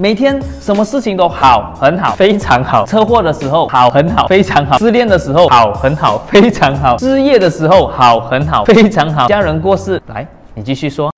每天什么事情都好，很好，非常好。车祸的时候好，很好，非常好。失恋的时候好，很好，非常好。失业的时候好，很好，非常好。家人过世，来，你继续说。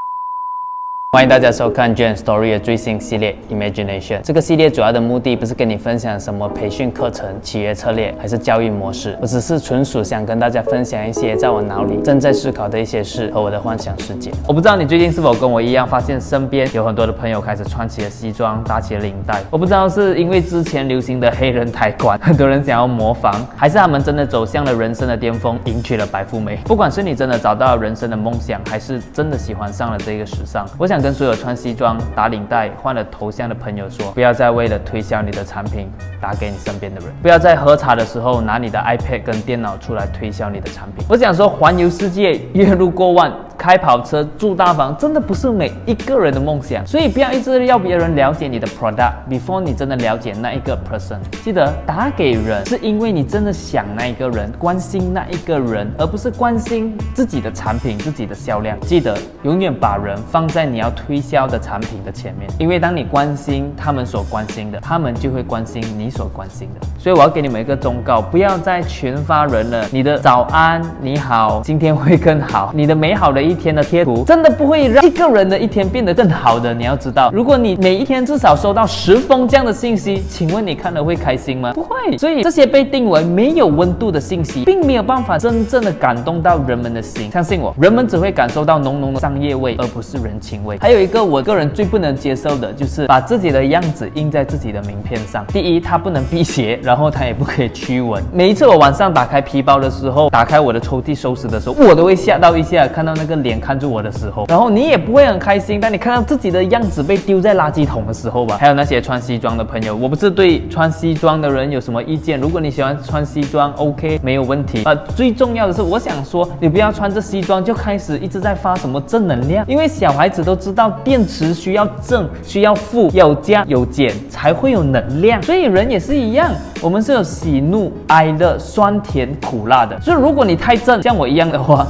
欢迎大家收看 Jane Story 的最新系列 Imagination。这个系列主要的目的不是跟你分享什么培训课程、企业策略，还是教育模式，我只是纯属想跟大家分享一些在我脑里正在思考的一些事和我的幻想世界。我不知道你最近是否跟我一样，发现身边有很多的朋友开始穿起了西装，打起了领带。我不知道是因为之前流行的黑人抬棺，很多人想要模仿，还是他们真的走向了人生的巅峰，迎娶了白富美。不管是你真的找到了人生的梦想，还是真的喜欢上了这个时尚，我想。跟所有穿西装、打领带、换了头像的朋友说，不要再为了推销你的产品打给你身边的人，不要在喝茶的时候拿你的 iPad 跟电脑出来推销你的产品。我想说，环游世界，月入过万。开跑车住大房，真的不是每一个人的梦想，所以不要一直要别人了解你的 product before 你真的了解那一个 person。记得打给人，是因为你真的想那一个人，关心那一个人，而不是关心自己的产品、自己的销量。记得永远把人放在你要推销的产品的前面，因为当你关心他们所关心的，他们就会关心你所关心的。所以我要给你们一个忠告，不要再群发人了。你的早安、你好、今天会更好，你的美好的。一天的贴图真的不会让一个人的一天变得更好的。你要知道，如果你每一天至少收到十封这样的信息，请问你看了会开心吗？不会。所以这些被定为没有温度的信息，并没有办法真正的感动到人们的心。相信我，人们只会感受到浓浓的商业味，而不是人情味。还有一个我个人最不能接受的就是把自己的样子印在自己的名片上。第一，它不能辟邪，然后它也不可以驱蚊。每一次我晚上打开皮包的时候，打开我的抽屉收拾的时候，我都会吓到一下，看到那个。脸看住我的时候，然后你也不会很开心。当你看到自己的样子被丢在垃圾桶的时候吧。还有那些穿西装的朋友，我不是对穿西装的人有什么意见。如果你喜欢穿西装，OK，没有问题。呃，最重要的是，我想说，你不要穿着西装就开始一直在发什么正能量，因为小孩子都知道电池需要正，需要负，有加有减才会有能量。所以人也是一样，我们是有喜怒哀乐、酸甜苦辣的。所以如果你太正，像我一样的话。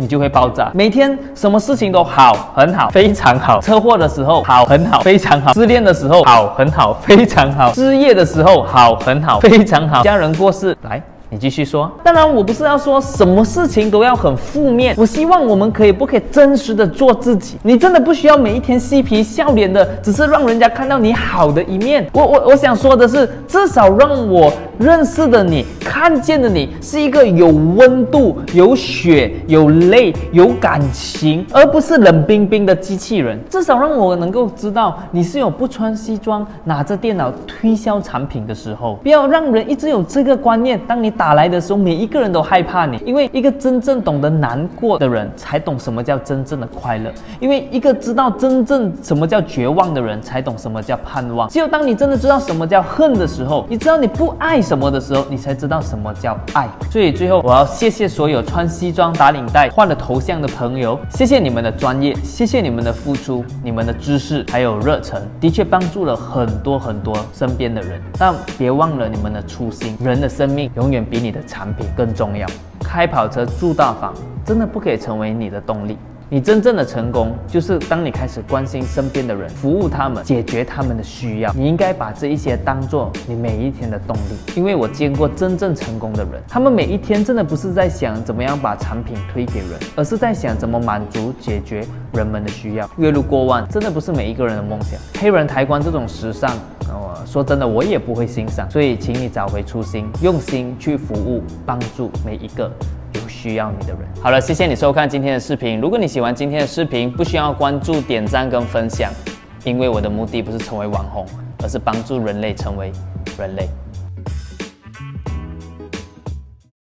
你就会爆炸。每天什么事情都好，很好，非常好。车祸的时候好，很好，非常好。失恋的时候好，很好，非常好。失业的时候好，很好，非常好。家人过世，来。你继续说。当然，我不是要说什么事情都要很负面。我希望我们可以不可以真实的做自己。你真的不需要每一天嬉皮笑脸的，只是让人家看到你好的一面。我我我想说的是，至少让我认识的你看见的你是一个有温度、有血、有泪、有感情，而不是冷冰冰的机器人。至少让我能够知道你是有不穿西装、拿着电脑推销产品的时候。不要让人一直有这个观念，当你。打来的时候，每一个人都害怕你，因为一个真正懂得难过的人，才懂什么叫真正的快乐；因为一个知道真正什么叫绝望的人，才懂什么叫盼望。只有当你真的知道什么叫恨的时候，你知道你不爱什么的时候，你才知道什么叫爱。所以最后，我要谢谢所有穿西装打领带换了头像的朋友，谢谢你们的专业，谢谢你们的付出，你们的知识还有热忱，的确帮助了很多很多身边的人。但别忘了你们的初心，人的生命永远。比你的产品更重要。开跑车住大房，真的不可以成为你的动力。你真正的成功，就是当你开始关心身边的人，服务他们，解决他们的需要。你应该把这一些当做你每一天的动力。因为我见过真正成功的人，他们每一天真的不是在想怎么样把产品推给人，而是在想怎么满足、解决人们的需要。月入过万，真的不是每一个人的梦想。黑人抬棺这种时尚。说真的，我也不会欣赏，所以请你找回初心，用心去服务，帮助每一个有需要你的人。好了，谢谢你收看今天的视频。如果你喜欢今天的视频，不需要关注、点赞跟分享，因为我的目的不是成为网红，而是帮助人类成为人类。